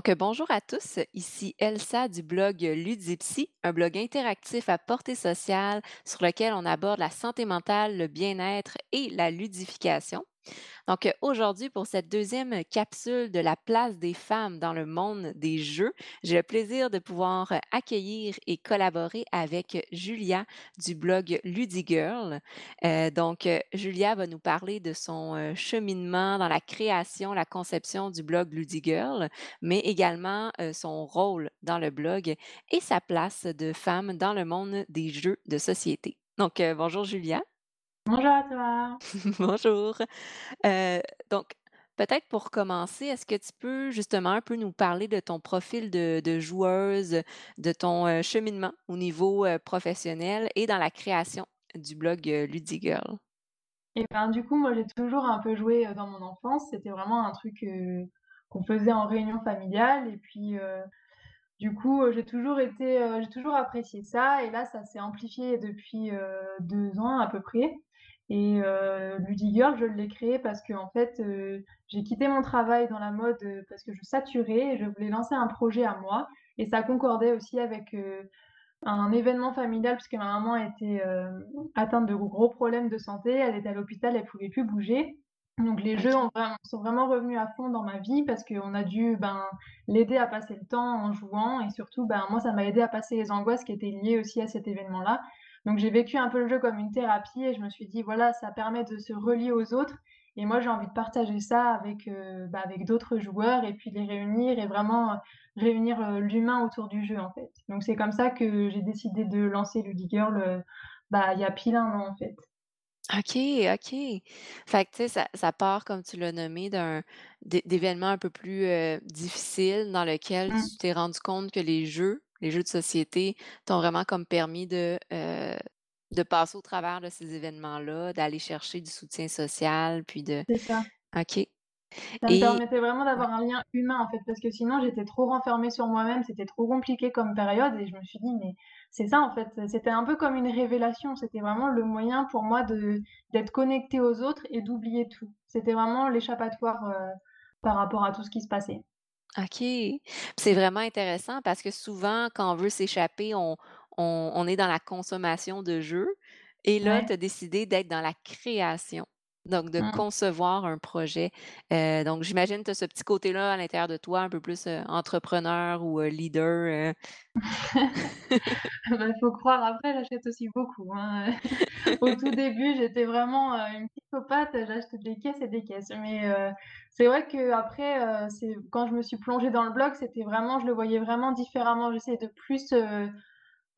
Donc, euh, bonjour à tous, ici Elsa du blog Ludipsy, un blog interactif à portée sociale sur lequel on aborde la santé mentale, le bien-être et la ludification. Donc, euh, aujourd'hui, pour cette deuxième capsule de la place des femmes dans le monde des jeux, j'ai le plaisir de pouvoir euh, accueillir et collaborer avec Julia du blog Ludigirl. Euh, donc, euh, Julia va nous parler de son euh, cheminement dans la création, la conception du blog Ludigirl, mais également euh, son rôle dans le blog et sa place de femme dans le monde des jeux de société. Donc, euh, bonjour Julia. Bonjour à toi. Bonjour. Heu, donc peut-être pour commencer, est-ce que tu peux justement un peu nous parler de ton profil de de joueuse, de ton, heu, cheminement au niveau, heu, professionnel et dans la création du blog, heu, Ludigirl? Et ben, du coup, moi, j'ai toujours un peu joué, heu, dans mon enfance. C'était vraiment un truc, heu, qu'on faisait en réunion familiale et puis, heu, du coup, heu, j'ai toujours été, heu, j'ai toujours apprécié ça et là, ça s'est amplifié depuis, heu, 2 ans à peu près et heu, Ludigirl, je l'ai créé parce qu'en fait, heu, j'ai quitté mon travail dans la mode, heu, parce que je saturais et je voulais lancer un projet à moi et ça concordait aussi avec, heu, Un événement familial puisque ma maman était, atteinte de gros problèmes de santé. Elle était à l'hôpital, elle pouvait plus bouger. Donc les jeux OK. ont vraiment sont vraiment revenus à fond dans ma vie parce qu'on a dû, ben, l'aider à passer le temps en jouant et surtout, ben, moi, ça m'a aidé à passer les angoisses qui étaient liées aussi à cet événement-là. Donc j'ai vécu un peu le jeu comme une thérapie et je me suis dit: «Voilà, ça permet de se relier aux autres et moi, j'ai envie de partager ça avec, heu, bah, avec d'autres joueurs et puis les réunir et vraiment, réunir, heu, l'humain autour du jeu, en fait. Donc c'est comme ça que j'ai décidé de lancer Ludigirl, bah, il y a pile 1 an, en fait. OK, OK. Fait que tu sais, ça ça part comme tu l'as nommé d'un d'é d'événements un peu plus, difficiles dans lequel Mmh. tu t'es rendu compte que les jeux, les jeux de société t'ont vraiment comme permis de, heu, de passer au travers de ces événements-là, d'aller chercher du soutien social, puis de C'est ça. OK Ça me et permettait vraiment d'avoir un lien humain, en fait, parce que sinon j'étais trop renfermée sur moi-même, c'était trop compliqué comme période et je me suis dit: «Mais c'est ça, en fait». C'était un peu comme une révélation, c'était vraiment le moyen pour moi de d'être connectée aux autres et d'oublier tout. C'était vraiment l'échappatoire, heu, par rapport à tout ce qui se passait. OK. C'est vraiment intéressant parce que souvent, quand on veut s'échapper, on on on est dans la consommation de jeux et là, tu as décidé d'être dans la création, donc de Mmh. concevoir un projet. Heu, donc j'imagine tu as ce petit côté-là à l'intérieur de toi, un peu plus, heu, entrepreneur ou, heu, leader, heu. Bah, faut croire, après j'achète aussi beaucoup, hein, Au tout début, j'étais vraiment, une psychopathe, j'achetais des caisses et des caisses. Mais, c'est vrai qu'après, quand je me suis plongée dans le blog, c'était vraiment je le voyais vraiment différemment. J'essayais de plus,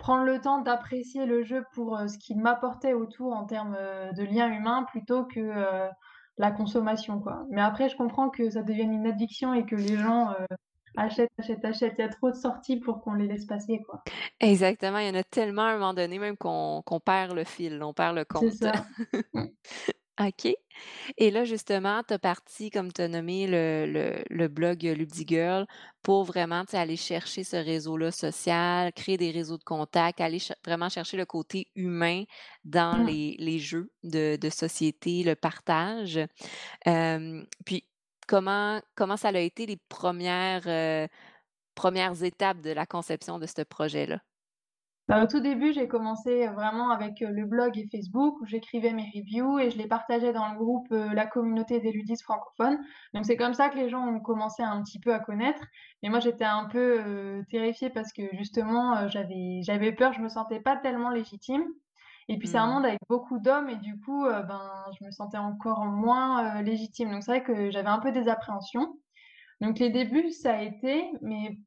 prendre le temps d'apprécier le jeu pour, heu, ce qu'il m'apportait autour en termes, heu, de liens humains plutôt que, heu, la consommation, quoi. Mais après, je comprends que ça devienne une addiction et que les gens, achètent, achètent, achètent. Il y a trop de sorties pour qu'on les laisse passer, quoi. Exactement, il y en a tellement à un moment donné même qu'on perd le fil, on perd le C'est compte. ça. OK. Et là, justement, tu as parti, comme tu as nommé le le le blog, heu, Ludigirl pour vraiment, aller chercher ce réseau-là social, créer des réseaux de contacts, aller ch vraiment chercher le côté humain dans Mmh. les les jeux de de société, le partage. Puis comment comment ça a été les premières res heu, étapes de la conception de ce projet-là? Bah, au tout début, j'ai commencé, vraiment avec, heu, le blog et Facebook où j'écrivais mes reviews et je les partageais dans le groupe, heu, la communauté des ludistes francophones. Donc c'est comme ça que les gens ont commencé un petit peu à connaître. Mais moi, j'étais un peu, heu, terrifiée parce que justement, j'avais j'avais peur, je me sentais pas tellement légitime. Et puis c'est un Mmh. monde avec beaucoup d'hommes et du coup, ben, je me sentais encore moins, légitime. Donc c'est vrai que j'avais un peu des appréhensions. Donc les débuts, ça a été, mais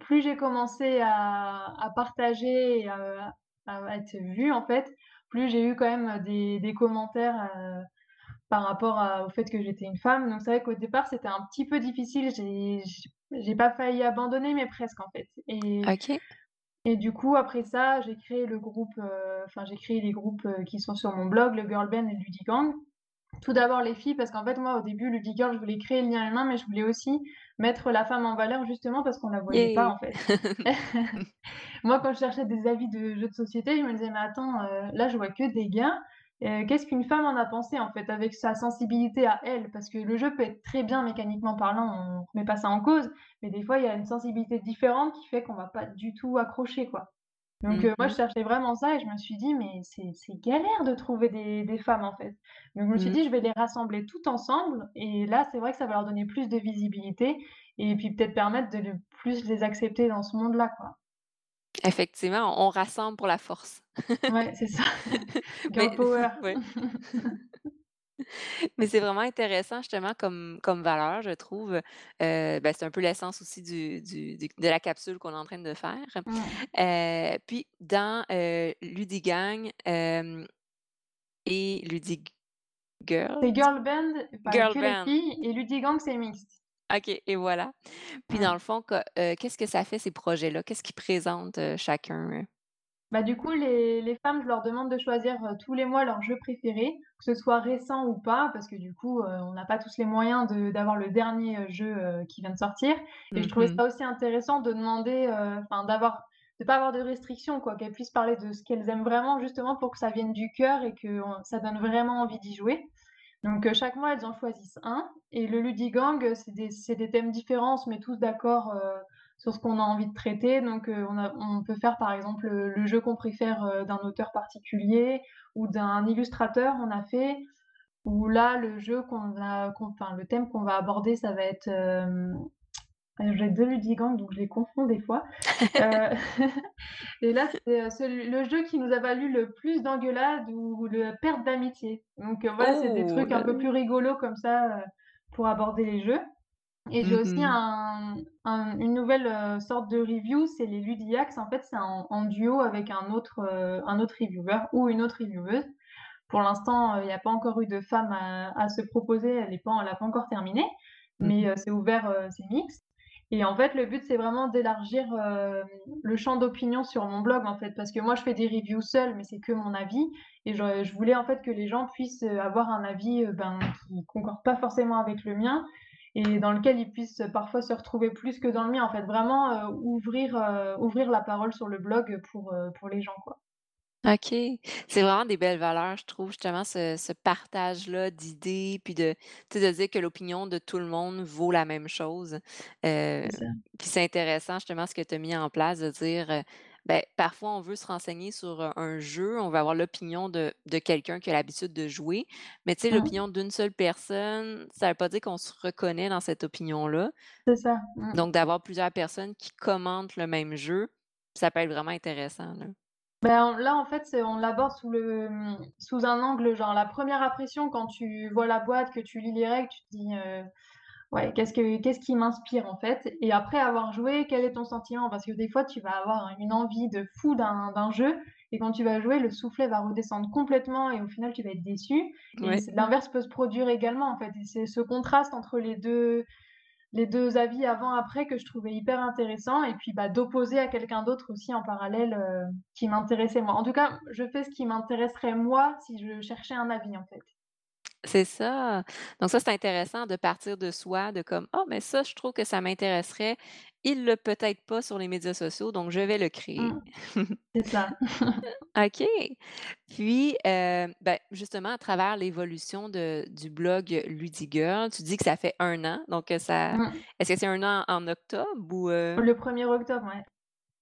plus j'ai commencé à à partager et à à être vue, en fait, plus j'ai eu quand même des des commentaires, heu, par rapport à au fait que j'étais une femme. Donc c'est vrai qu'au départ, c'était un petit peu difficile. J'ai pas failli abandonner, mais presque, en fait. Et du coup, après ça, j'ai créé le groupe, heu, enfin, j'ai créé les groupes, heu, qui sont sur mon blog, le Girl Band et Ludigang. Tout d'abord les filles, parce qu'en fait, moi, au début, Ludigirl, je voulais créer le lien humain, mais je voulais aussi mettre la femme en valeur, justement parce qu'on la voyait pas, en fait. Moi, quand je cherchais des avis de jeux de société, je me disais: «Mais attends, heu, là, je vois que des gars heu, qu'est-ce qu'une femme en a pensé, en fait, avec sa sensibilité à elle? Parce que le jeu peut être très bien mécaniquement parlant, on remet pas ça en cause, mais des fois, il y a une sensibilité différente qui fait qu'on va pas du tout accrocher, quoi. Donc Mmh heu, moi, je cherchais vraiment ça et je me suis dit: «Mais c'est galère de trouver des des femmes, en fait». Donc je me suis Mmh. dit: «Je vais les rassembler toutes ensemble» et là, c'est vrai que ça va leur donner plus de visibilité et puis peut-être permettre de plus les accepter dans ce monde-là, quoi. Effectivement, on rassemble pour la force. Ouais, c'est ça. Mais Girl power. ouais. Mais c'est vraiment intéressant justement comme comme valeur, je trouve. Heu, ben, c'est un peu l'essence aussi du du du de la capsule qu'on est en train de faire. Mmh. Heu, puis dans, heu, Ludigang, et Ludig C'est Girl? band, Girl que les band. filles et Ludigang, c'est mixte. OK et voilà. Puis dans le fond, qu'est-ce que ça fait ces projets-là? Qu'est-ce qu'ils présentent, chacun? Bah, du coup, les les femmes, je leur demande de choisir, heu, tous les mois leur jeu préféré, que ce soit récent ou pas, parce que du coup, heu, on n'a pas tous les moyens de d'avoir le dernier, heu, jeu, qui vient de sortir et je trouvais mh. ça aussi intéressant de demander, enfin d'avoir de pas avoir de restrictions quoi, qu'elles puissent parler de ce qu'elles aiment vraiment justement pour que ça vienne du cœur et que on ça donne vraiment envie d'y jouer. Donc, chaque mois, elles en choisissent un et le Ludigang, c'est des c'est des thèmes différents, on se met tous d'accord, sur ce qu'on a envie de traiter. Donc, heu, on a on peut faire, par exemple, heu, le jeu qu'on préfère, heu, d'un auteur particulier ou d'un illustrateur, on a fait. Ou là, le jeu qu'on va qu'on enfin, le thème qu'on va aborder, ça va être, heu, j'ai 2 Ludigang, donc je les confonds des fois. Et là, c'est, le jeu qui nous a valu le plus d'engueulades ou de perte d'amitié. Donc, voilà, c'est des Oh trucs un là peu plus rigolos comme ça, pour aborder les jeux et j'ai Mmh aussi mh. un un une nouvelle, heu, sorte de review, c'est les Ludiacs. En fait, c'est en en duo avec un autre, heu, un autre reviewer ou une autre revieweuse. Pour l'instant, heu, il y a pas encore eu de femme à à se proposer, elle est pas encore terminé, Mmh mais, c'est ouvert, c'est mixte et en fait, le but, c'est vraiment d'élargir, le champ d'opinion sur mon blog, en fait, parce que moi, je fais des reviews seule, mais c'est que mon avis et je je voulais, en fait, que les gens puissent, avoir un avis, ben, qui concorde pas forcément avec le mien et dans lequel ils puissent, parfois se retrouver plus que dans le mien, en fait. Vraiment, heu, ouvrir, heu, ouvrir la parole sur le blog, pour, heu, pour les gens, quoi. OK. C'est vraiment des belles valeurs, je trouve, justement, ce ce partage-là d'idées, puis de de dire que l'opinion de tout le monde vaut la même chose. Puis c'est intéressant, justement, ce que tu as mis en place, de dire, ben, parfois, on veut se renseigner sur, un jeu, on veut avoir l'opinion de de quelqu'un qui a l'habitude de jouer, mais tu sais, Mmh. l'opinion d'une seule personne, ça veut pas dire qu'on se reconnaît dans cette opinion-là. C'est ça. Mmh. Donc d'avoir plusieurs personnes qui commentent le même jeu, ça peut être vraiment intéressant, là. Ben, là, en fait, on l'aborde sous le, mmh, sous un angle, genre la première impression quand tu vois la boîte, que tu lis les règles, tu te dis, «Ouais, qu'est-ce que qu'est-ce qui m'inspire, en fait?» et après avoir joué, quel est ton sentiment? Parce que des fois, tu vas avoir une envie de fou d'un d'un jeu et quand tu vas jouer, le soufflet va redescendre complètement et au final, tu vas être déçu et Ouais. l'inverse peut se produire également, en fait et c'est ce contraste entre les 2 les 2 avis avant-après que je trouvais hyper intéressant et puis, bah, d'opposer à quelqu'un d'autre aussi en parallèle, heu, qui m'intéressait moi. En tout cas, je fais ce qui m'intéresserait moi si je cherchais un avis, en fait. C'est ça. Donc ça, c'est intéressant de partir de soi, de comme: «Ah, mais ça, je trouve que ça m'intéresserait. Il l'a peut-être pas sur les médias sociaux, donc je vais le créer». Mmh, c'est ça. OK. Puis, heu, ben, justement, à travers l'évolution du blog Ludigirl, tu dis que ça fait un an, donc heu, ça Mmh. est-ce que c'est un an en octobre ou heu? Le premier octobre, ouais.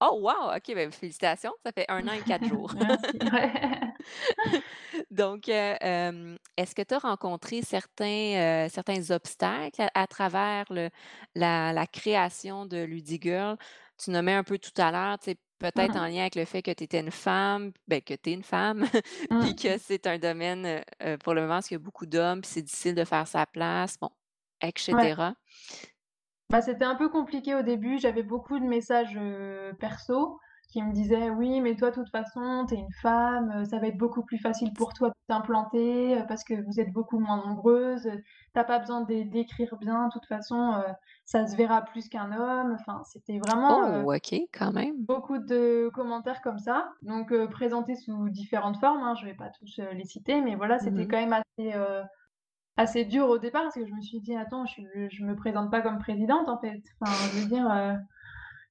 Oh wow! OK, ben, félicitations, ça fait un an et 4 jours. Merci, ouais. Donc, heu, hem, est-ce que tu as rencontré certains, certains obstacles à à travers le la la création de Ludigirl? Tu nommais un peu tout à l'heure, peut-être en Mmh. lien avec le fait que tu étais une femme, ben, que tu es une femme, puis Mmh. que c'est un domaine, pour le moment, parce qu'il y a beaucoup d'hommes, puis c'est difficile de faire sa place, bon, et Ouais. cetera. Bah, c'était un peu compliqué au début, j'avais beaucoup de messages, perso qui me disaient: «Oui, mais toi, de toute façon, tu es une femme, heu, ça va être beaucoup plus facile pour toi de t'implanter, heu, parce que vous êtes beaucoup moins nombreuses, heu, tu as pas besoin d'é d'écrire bien, de toute façon, heu, ça se verra plus qu'un homme». Enfin, c'était vraiment, Oh, OK, quand même. beaucoup de commentaires comme ça, donc heu, présentés sous différentes formes, hein, je vais pas tous, les citer, mais voilà, c'était Mmh quand même assez, Assez dur au départ parce que je me suis dit: «Attends, je je me présente pas comme présidente, en fait». Enfin, je veux dire,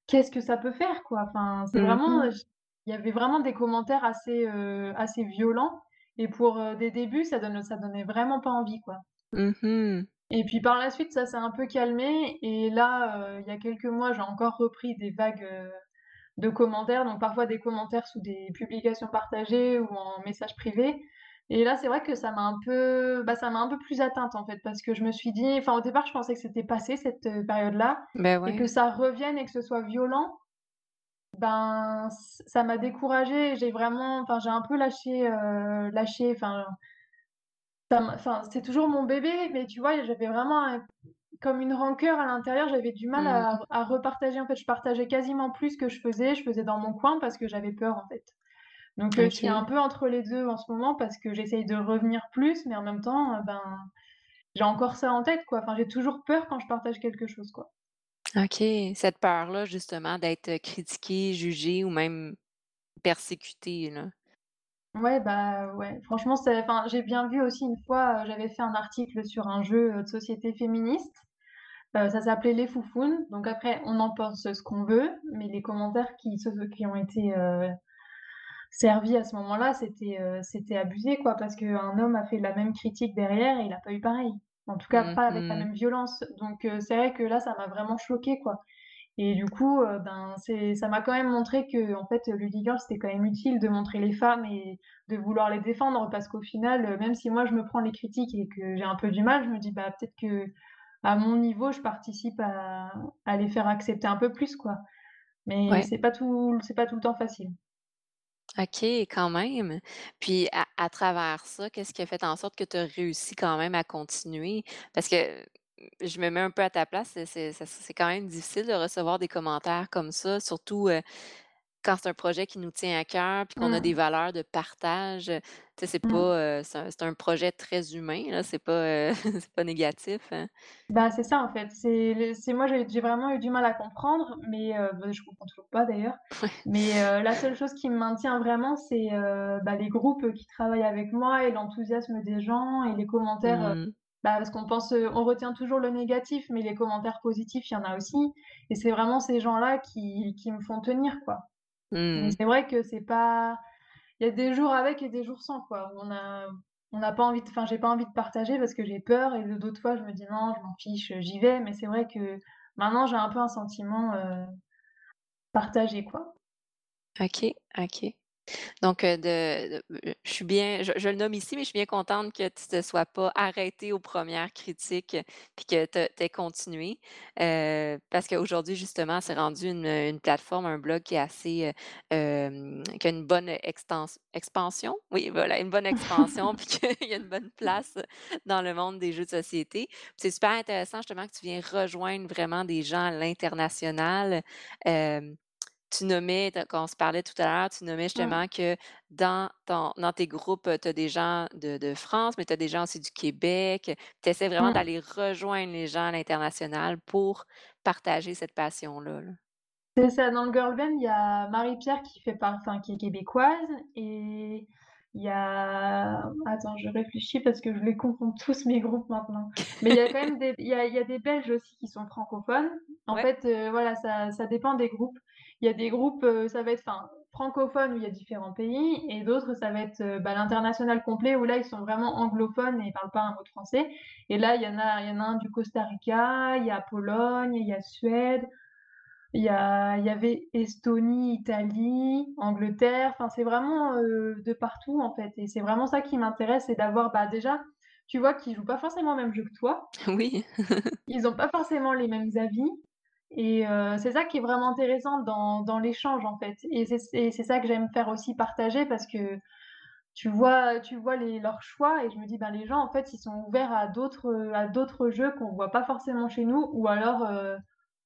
qu'est-ce que ça peut faire, quoi? Enfin, c'est Mmh vraiment, j il y avait vraiment des commentaires assez, heu, assez violents et pour, heu, des débuts, ça donne ça donnait vraiment pas envie, quoi. Mmh mh. Et puis par la suite, ça s'est un peu calmé et là, il y a quelques mois, j'ai encore repris des vagues, de commentaires, donc parfois des commentaires sous des publications partagées ou en message privé et là, c'est vrai que ça m'a un peu bah, ça m'a un peu plus atteinte, en fait, parce que je me suis dit enfin, au départ, je pensais que c'était passé cette, heu, période-là Beh, et que ça revienne et que ce soit violent, ben, ça m'a découragée j'ai vraiment enfin, j'ai un peu lâché, heu, lâché enfin enfin, c'est toujours mon bébé, mais tu vois, j'avais vraiment un comme une rancœur à l'intérieur, j'avais du mal à Mmh. à repartager, en fait, je partageais quasiment plus que je faisais, je faisais dans mon coin parce que j'avais peur, en fait. Donc heu, je suis un peu entre les 2 en ce moment parce que j'essaye de revenir plus, mais en même temps, heu, ben, j'ai encore ça en tête, quoi. Enfin, j'ai toujours peur quand je partage quelque chose, quoi. OK, cette peur-là justement d'être, heu, critiquée, jugée ou même persécutée, là. Ouais, bah, ouais, franchement, j'ai bien vu aussi une fois, heu, j'avais fait un article sur un jeu, heu, de société féministe, ça s'appelait Les Foufounes, donc après on en pense ce qu'on veut, mais les commentaires qui ont été, servis à ce moment-là, c'était, heu, c'était abusé, quoi, parce qu'un homme a fait la même critique derrière et il a pas eu pareil. En tout cas, Mmh pas avec la mh. même violence, donc heu, c'est vrai que là, ça m'a vraiment choquée, quoi. Et du coup, heu, ben, ça m'a quand même montré qu'en fait, heu, Ludigirl, c'était quand même utile de montrer les femmes et de vouloir les défendre parce qu'au final, heu, même si moi je me prends les critiques et que j'ai un peu du mal, je me dis: «Bah, peut-être qu'à mon niveau, je participe à à les faire accepter un peu plus, quoi». Mais Ouais. c'est pas tout c'est pas tout le temps facile. OK, quand même. Puis à à travers ça, qu'est-ce qui a fait en sorte que tu as réussi quand même à continuer? Parce que, mmh, je me mets un peu à ta place, c'est quand même difficile de recevoir des commentaires comme ça, surtout, heu, quand c'est un projet qui nous tient à cœur, puis qu'on a des Mmh. valeurs de partage, c'est Mmh. pas, c'est un projet très humain, là, c'est pas, c'est pas négatif, hein. Bah, c'est ça, en fait. C'est moi, j'ai vraiment eu du mal à comprendre, mais heu, bah, je comprends toujours pas d'ailleurs. Ouais. Mais la seule chose qui me maintient vraiment, c'est, bah, les groupes, qui travaillent avec moi et l'enthousiasme des gens et les commentaires, Mmh. bah, parce qu'on pense, on retient toujours le négatif, mais les commentaires positifs, il y en a aussi et c'est vraiment ces gens-là qui qui me font tenir, quoi. Mmh. c'est vrai que c'est pas il y a des jours avec et des jours sans, quoi. On a on n'a pas envie de enfin, j'ai pas envie de partager parce que j'ai peur et d'autres fois, je me dis: «Non, je m'en fiche, j'y vais». Mais c'est vrai que maintenant, j'ai un peu un sentiment, heu, partagé, quoi. OK, OK. Donc, de de heu, je suis bien je je le nomme ici, mais je suis bien contente que tu te sois pas arrêtée aux premières critiques, puis que tu aies continué. Parce qu'aujourd'hui, justement, c'est rendu une, une plateforme, un blog qui est assez, qui a une bonne extens expansion? Oui, voilà, une bonne expansion, puis qu'il y a une bonne place dans le monde des jeux de société. C'est super intéressant, justement, que tu viens rejoindre vraiment des gens à l'international. Tu nommais, quand on se parlait tout à l'heure, tu nommais Mmh. justement que dans ton dans tes groupes, tu as des gens de de France, mais tu as des gens aussi du Québec. Tu essaies vraiment Mmh. d'aller rejoindre les gens à l'international pour partager cette passion-là, là. C'est ça, dans le girl band, il y a Marie-Pierre qui fait part enfin, qui est québécoise et il y a attends, je réfléchis parce que je les confonds tous mes groupes maintenant. Mais il y a quand même des il y a il y a des Belges aussi qui sont francophones. En Ouais. fait, heu, voilà, ça ça dépend des groupes. Il y a des groupes, heu, ça va être enfin, francophones où il y a différents pays et d'autres, ça va être, heu, bah, l'international complet où là, ils sont vraiment anglophones et ils parlent pas un mot de français. Et là, il y en a il y en a un du Costa Rica, il y a Pologne, il y a Suède, il y a il y avait Estonie, Italie, Angleterre, enfin c'est vraiment, heu, de partout en fait. Et c'est vraiment ça qui m'intéresse, c'est d'avoir, bah, déjà, tu vois qu'ils jouent pas forcément au même jeu que toi, Oui. ils ont pas forcément les mêmes avis et heu, c'est ça qui est vraiment intéressant dans dans l'échange en fait et c'est ça que j'aime faire aussi partager parce que tu vois tu vois les leurs choix et je me dis: «Ben, les gens en fait ils sont ouverts à d'autres, heu, à d'autres jeux qu'on voit pas forcément chez nous ou alors, heu,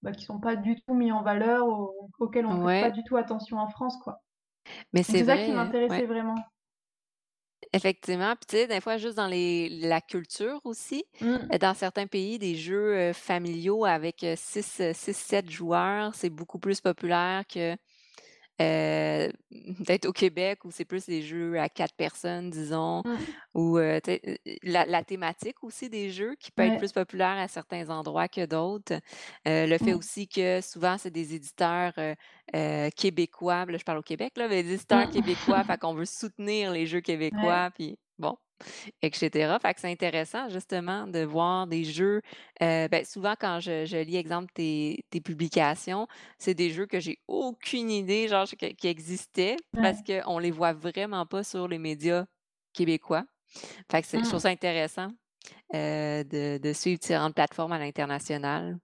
bah, qui sont pas du tout mis en valeur, au auxquels on prête pas Ouais, du tout attention en France, quoi». mais c'est ça qui ouais, m'intéressait vraiment. Effectivement. Puis tu sais, des fois, juste dans les la culture aussi, Mmh. heu, dans certains pays, des jeux, familiaux avec, heu, 6 heu, 6-7 joueurs, c'est beaucoup plus populaire que heu, peut-être au Québec où c'est plus des jeux à 4 personnes, disons, ou, heu heu, la la thématique aussi des jeux qui peut être plus populaire à certains endroits que d'autres. Le fait aussi que souvent c'est des éditeurs, québécois, là je parle au Québec là, mais des éditeurs québécois, fait qu'on veut soutenir les jeux québécois, puis bon, et cetera. Fait que c'est intéressant justement de voir des jeux, heu, ben, souvent quand je je lis exemple tes tes publications, c'est des jeux que j'ai aucune idée genre que qui existaient parce Ouais. qu'on les voit vraiment pas sur les médias québécois. Fait que c'est je trouve Mmh. ça intéressant, heu, de de suivre différentes plateformes à l'international.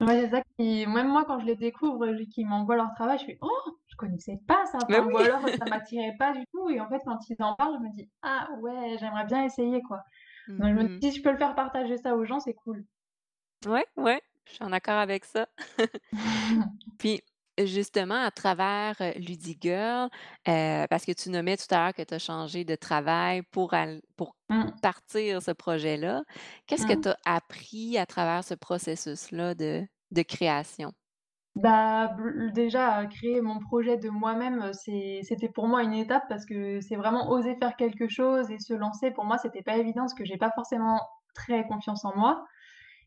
Ouais, c'est ça qui même moi quand je les découvre, qu'ils m'envoient leur travail, je fais: «Oh! Je connaissais pas ça!» Ou alors, ça m'attirait pas du tout et en fait quand ils en parlent, je me dis: «Ah ouais, j'aimerais bien essayer quoi». Mmh Donc je me dis: «Si je peux le faire partager ça aux gens, c'est cool». Ouais, ouais, je suis en accord avec ça. Puis, justement à travers, heu, Ludigirl, heu, parce que tu nommais tout à l'heure que tu as changé de travail pour pour Mmh. partir ce projet-là. Qu'est-ce que tu Mmh. as appris à travers ce processus-là de de création? Bah, déjà, créer mon projet de moi-même, c'est c'était pour moi une étape parce que c'est vraiment oser faire quelque chose et se lancer. Pour moi, c'était pas évident parce que j'ai pas forcément très confiance en moi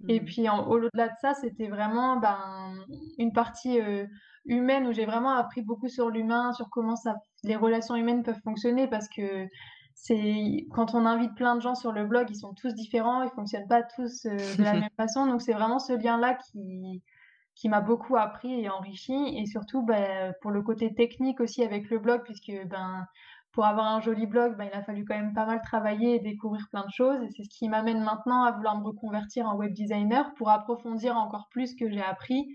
et Mmh. puis en au-delà de ça, c'était vraiment, ben, une partie, heu, humaine où j'ai vraiment appris beaucoup sur l'humain, sur comment ça les relations humaines peuvent fonctionner parce que c'est quand on invite plein de gens sur le blog, ils sont tous différents, ils fonctionnent pas tous, heu, de la même façon donc c'est vraiment ce lien-là qui qui m'a beaucoup appris et enrichi et surtout, beh, pour le côté technique aussi avec le blog puisque, ben, pour avoir un joli blog, ben, il a fallu quand même pas mal travailler et découvrir plein de choses et c'est ce qui m'amène maintenant à vouloir me reconvertir en web designer pour approfondir encore plus ce que j'ai appris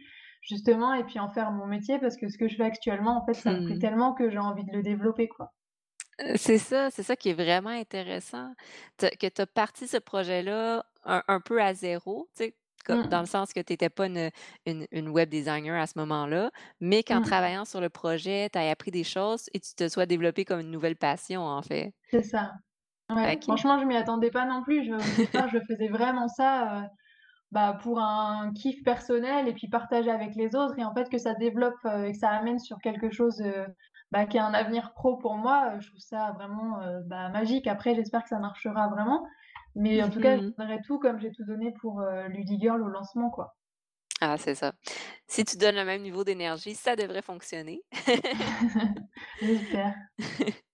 justement et puis en faire mon métier parce que ce que je fais actuellement, en fait, ça me plaît Mmh. tellement que j'ai envie de le développer, quoi. Heu, c'est ça, c'est ça qui est vraiment intéressant. Que tu as parti ce projet-là un un peu à 0, tu sais, co dans le Mmh. sens que tu étais pas une une une web designer à ce moment-là, mais qu'en Mmh. travaillant sur le projet, tu aies appris des choses et tu te sois développé comme une nouvelle passion, en fait. C'est ça. Ouais, franchement, je m'y attendais pas non plus. Je faisais vraiment ça, heu, bah, pour un kiff personnel et puis partager avec les autres et en fait que ça développe, heu et que ça amène sur quelque chose, heu, bah, qui a un avenir pro pour moi, je trouve ça vraiment, bah, magique. Après, j'espère que ça marchera vraiment, mais en tout cas, je mh. donnerai tout comme j'ai tout donné pour, heu, Ludigirl au lancement, quoi. Ah, c'est ça. Si tu donnes le même niveau d'énergie, ça devrait fonctionner. J'espère.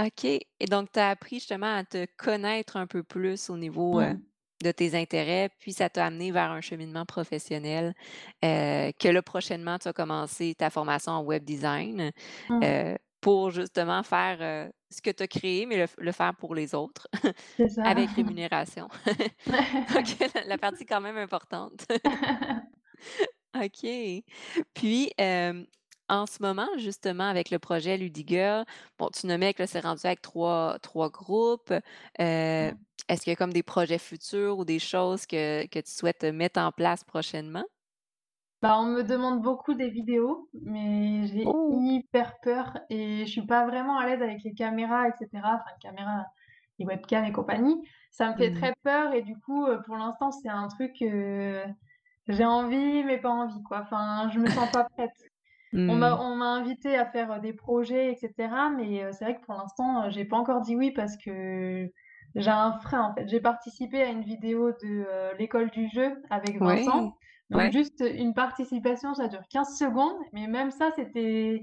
OK et donc tu as appris justement à te connaître un peu plus au niveau, heu, Mmh. de tes intérêts, puis ça t'a amené vers un cheminement professionnel, heu, que là, prochainement, tu vas commencer ta formation en web design, Mmh. Pour justement faire, heu, ce que tu as créé, mais le faire pour les autres ça. avec rémunération. OK, la la partie quand même importante. OK. Puis, hem, en ce moment, justement, avec le projet Ludigirl, bon, tu nommais que c'est rendu avec 3- 3 groupes. Heu, Mmh. est-ce qu'il y a comme des projets futurs ou des choses que que tu souhaites mettre en place prochainement? Bah, on me demande beaucoup des vidéos, mais j'ai Oh! hyper peur et je suis pas vraiment à l'aise avec les caméras et cetera, enfin, caméras, les webcams et compagnie. Ça me fait Mmh. très peur et du coup, heu, pour l'instant, c'est un truc, heu, j'ai envie, mais pas envie, quoi. Enfin, je me sens pas prête. On m'a Mmh. on m'a invitée à faire, heu, des projets et cetera, mais heu, c'est vrai que pour l'instant, heu, j'ai pas encore dit oui parce que j'ai un frein, en fait. J'ai participé à une vidéo de, heu, l'école du jeu avec Ouais, Vincent, donc ouais. juste une participation, ça dure 15 secondes, mais même ça, c'était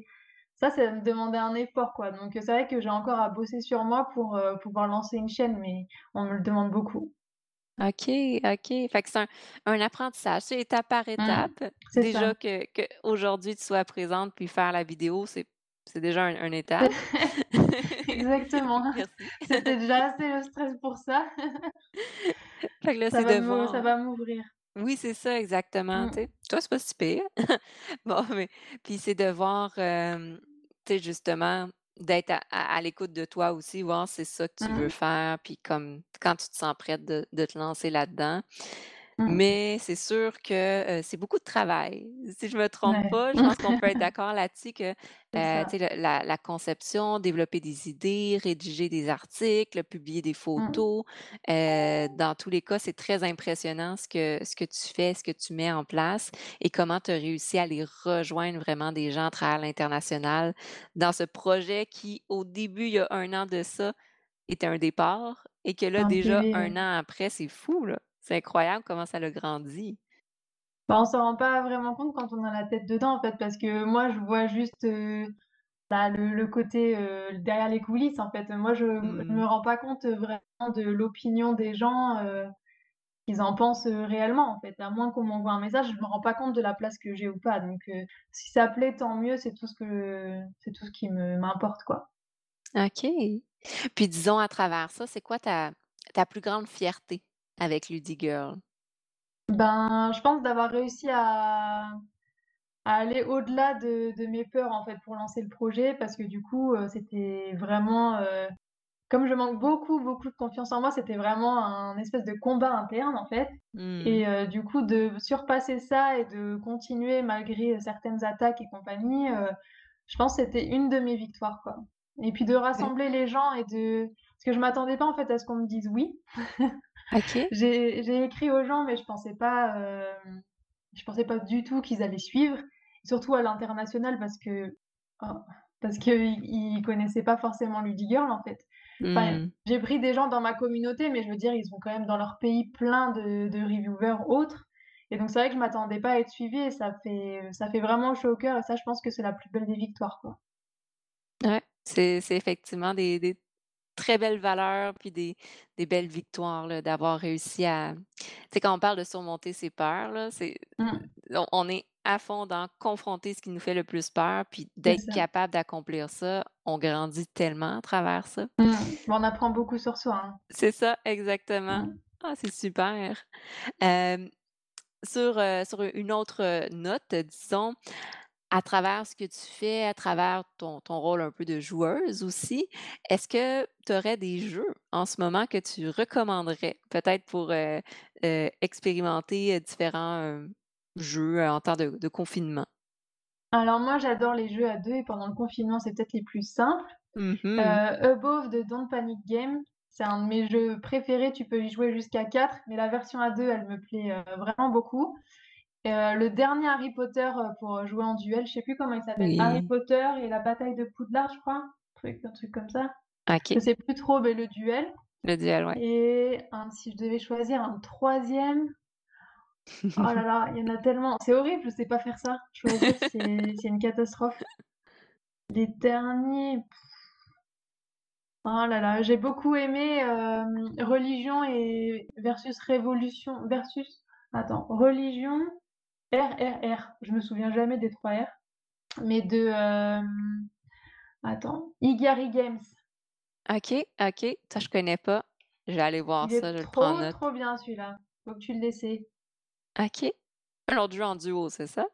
ça, ça me demandait un effort, quoi, donc c'est vrai que j'ai encore à bosser sur moi pour, heu, pouvoir lancer une chaîne, mais on me le demande beaucoup. OK, OK. Fait que c'est un un apprentissage, c'est étape par Mmh. étape. C'est Déjà ça. que qu'aujourd'hui tu sois présente puis faire la vidéo, c'est c'est déjà un étape. Exactement. C'était déjà assez le stress pour ça. Fait que là, Ça de va m'ouvrir. Oui, c'est ça exactement, tu sais. Mmh. Toi, c'est pas si pire. Bon, mais puis c'est de voir, hem, tu sais, justement, d'être à à à l'écoute de toi aussi, voir si c'est ça que tu veux Mmh. faire, puis comme quand tu te sens prête de de te lancer là-dedans. Mmh. Mais c'est sûr que, c'est beaucoup de travail. Si je me trompe Ouais. pas, je pense qu'on peut être d'accord là-dessus que, la la conception, développer des idées, rédiger des articles, publier des Mmh. photos, dans tous les cas, c'est très impressionnant ce que ce que tu fais, ce que tu mets en place et comment tu as réussi à aller rejoindre vraiment des gens à travers l'international dans ce projet qui, au début, il y a un an de ça, était un départ et que là, déjà un an après, c'est fou, là. C'est incroyable comment ça l'a grandi. Bah, on s'en rend pas vraiment compte quand on a la tête dedans, en fait, parce que moi, je vois juste, heu, bah, le le côté, heu, derrière les coulisses, en fait. Moi, je m je Mmh. me rends pas compte, vraiment de l'opinion des gens, heu, qu'ils en pensent, réellement, en fait. À moins qu'on m'envoie un message, je me rends pas compte de la place que j'ai ou pas, donc si ça plaît, tant mieux, c'est tout ce que c'est tout ce qui me m'importe, quoi. OK. Puis disons à travers ça, c'est quoi ta ta plus grande fierté? Avec Ludigirl? Ben, je pense d'avoir réussi à à aller au-delà de de mes peurs, en fait, pour lancer le projet parce que du coup, heu, c'était vraiment, heu, comme je manque beaucoup, beaucoup de confiance en moi, c'était vraiment un espèce de combat interne, en fait Mmh. et heu, du coup, de surpasser ça et de continuer malgré, certaines attaques et compagnie, je pense que c'était une de mes victoires, quoi et puis de Ouais. rassembler les gens et de parce que je m'attendais pas, en fait, à ce qu'on me dise «oui». J'ai écrit aux gens, mais je pensais pas, je pensais pas du tout qu'ils allaient suivre, surtout à l'international parce que oh, parce qu'ils ils connaissaient pas forcément Ludigirl, en fait. Enfin, Mmh. j'ai pris des gens dans ma communauté, mais je veux dire, ils ont quand même dans leur pays plein de de reviewers autres et donc c'est vrai que je m'attendais pas à être suivie et ça fait ça fait vraiment chaud au cœur et ça, je pense que c'est la plus belle des victoires, quoi. Ouais, c'est c'est effectivement des des très belles valeurs, puis des des belles victoires, d'avoir réussi à tu sais, quand on parle de surmonter ses peurs, là, c'est Mmh, on on est à fond dans confronter ce qui nous fait le plus peur, puis d'être capable d'accomplir ça, on grandit tellement à travers ça. Mmh, on apprend beaucoup sur soi, hein. C'est ça, exactement. Mmh. Ah, c'est super. Sur, heu, sur une autre, heu, note, disons, à travers ce que tu fais, à travers ton ton rôle un peu de joueuse aussi, est-ce que tu aurais des jeux en ce moment que tu recommanderais? Peut-être pour, heu heu, expérimenter, heu, différents, jeux, en temps de de confinement? Alors moi, j'adore les jeux à 2 et pendant le confinement, c'est peut-être les plus simples. Mmh Above de Don't Panic Game, c'est un de mes jeux préférés, tu peux y jouer jusqu'à 4, mais la version à 2, elle me plaît, vraiment beaucoup. Heu, le dernier Harry Potter, heu, pour jouer en duel, je sais plus comment il s'appelle, Harry Potter et la bataille de Poudlard, je crois? Truc un truc comme ça. OK. Je sais plus trop, mais le duel Le duel, ouais. et un si je devais choisir un troisième, oh là là, il y en a tellement, c'est horrible, je sais pas faire ça. Choisir, c'est une catastrophe. Les derniers Oh là là, j'ai beaucoup aimé, hem, Religion et versus Révolution versus attends, Religion, RRR, je me souviens jamais des 3 R, mais de, hem, attends, Igari Games. OK, OK, ça je connais pas. Je vais aller voir Il ça, est je le prends en trop, trop bien celui-là. Faut que tu l'essaies. OK. Un autre jeu en duo, c'est ça?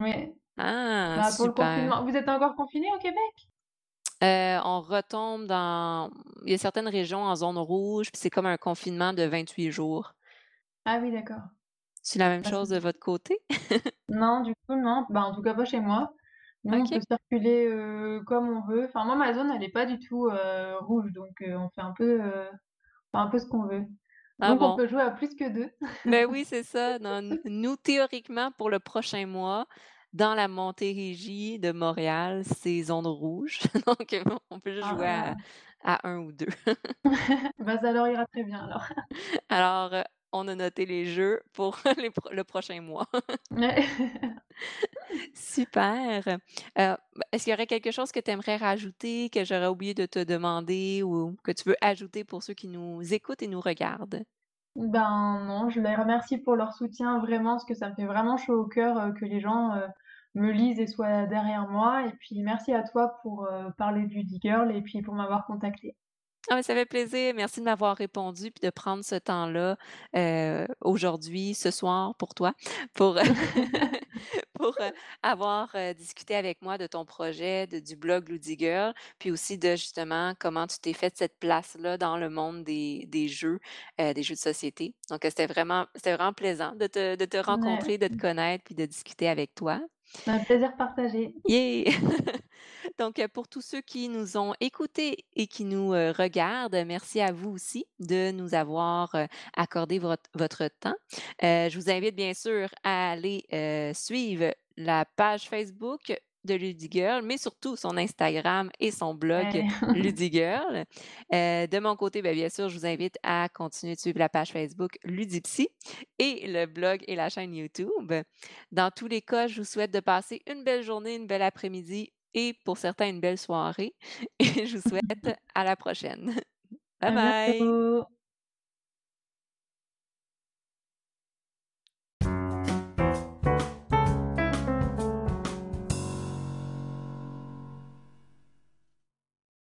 Ouais, Ah, bah, pour le super. confinement vous êtes encore confinés au Québec? Heu, on retombe dans il y a certaines régions en zone rouge, puis c'est comme un confinement de 28 jours. Ah oui, d'accord. C'est la même chose de votre côté? non, du coup, non, bah, en tout cas pas chez moi. Nous, on peut circuler, comme on veut. Enfin, moi, ma zone, elle est pas du tout, rouge, donc on fait un peu, un peu ce qu'on veut. Ah Donc on peut jouer à plus que 2. Ben oui, c'est ça. Dans n nous, théoriquement, pour le prochain mois, dans la Montérégie de Montréal, c'est zone rouge. Donc, on peut juste Ah jouer à là. à 1 ou 2. Bah, ça leur ira très bien alors. Alors, on a noté les jeux pour les pro le prochain mois. Super. Heu, bah, est-ce qu'il y aurait quelque chose que tu aimerais rajouter, que j'aurais oublié de te demander ou que tu veux ajouter pour ceux qui nous écoutent et nous regardent? Ben, non, je les remercie pour leur soutien vraiment, parce que ça me fait vraiment chaud au cœur, heu, que les gens, heu, me lisent et soient derrière moi et puis merci à toi pour, parler de Lady Girl et puis pour m'avoir contactée. Ah, mais ça fait plaisir. Merci de m'avoir répondu puis de prendre ce temps-là, heu, aujourd'hui, ce soir pour toi, pour pour, heu, avoir, heu, discuté avec moi de ton projet, de du blog Ludi Girl, puis aussi de justement comment tu t'es fait cette place-là dans le monde des des jeux, des jeux de société. Donc, c'était vraiment c'était vraiment plaisant de te de te Ouais, rencontrer, de te connaître, puis de discuter avec toi. un plaisir partagé. Yeah! Donc, heu, pour tous ceux qui nous ont écoutés et qui nous, heu, regardent, merci à vous aussi de nous avoir, accordé votre votre temps. Je vous invite bien sûr à aller, suivre la page Facebook de Ludigirl, mais surtout son Instagram et son blog Ouais. Ludigirl. De mon côté, ben, bien sûr, je vous invite à continuer de suivre la page Facebook Ludipsy et le blog et la chaîne YouTube. Dans tous les cas, je vous souhaite de passer une belle journée, une belle après-midi et pour certains, une belle soirée et je vous souhaite à la prochaine. Bye À bye. bientôt.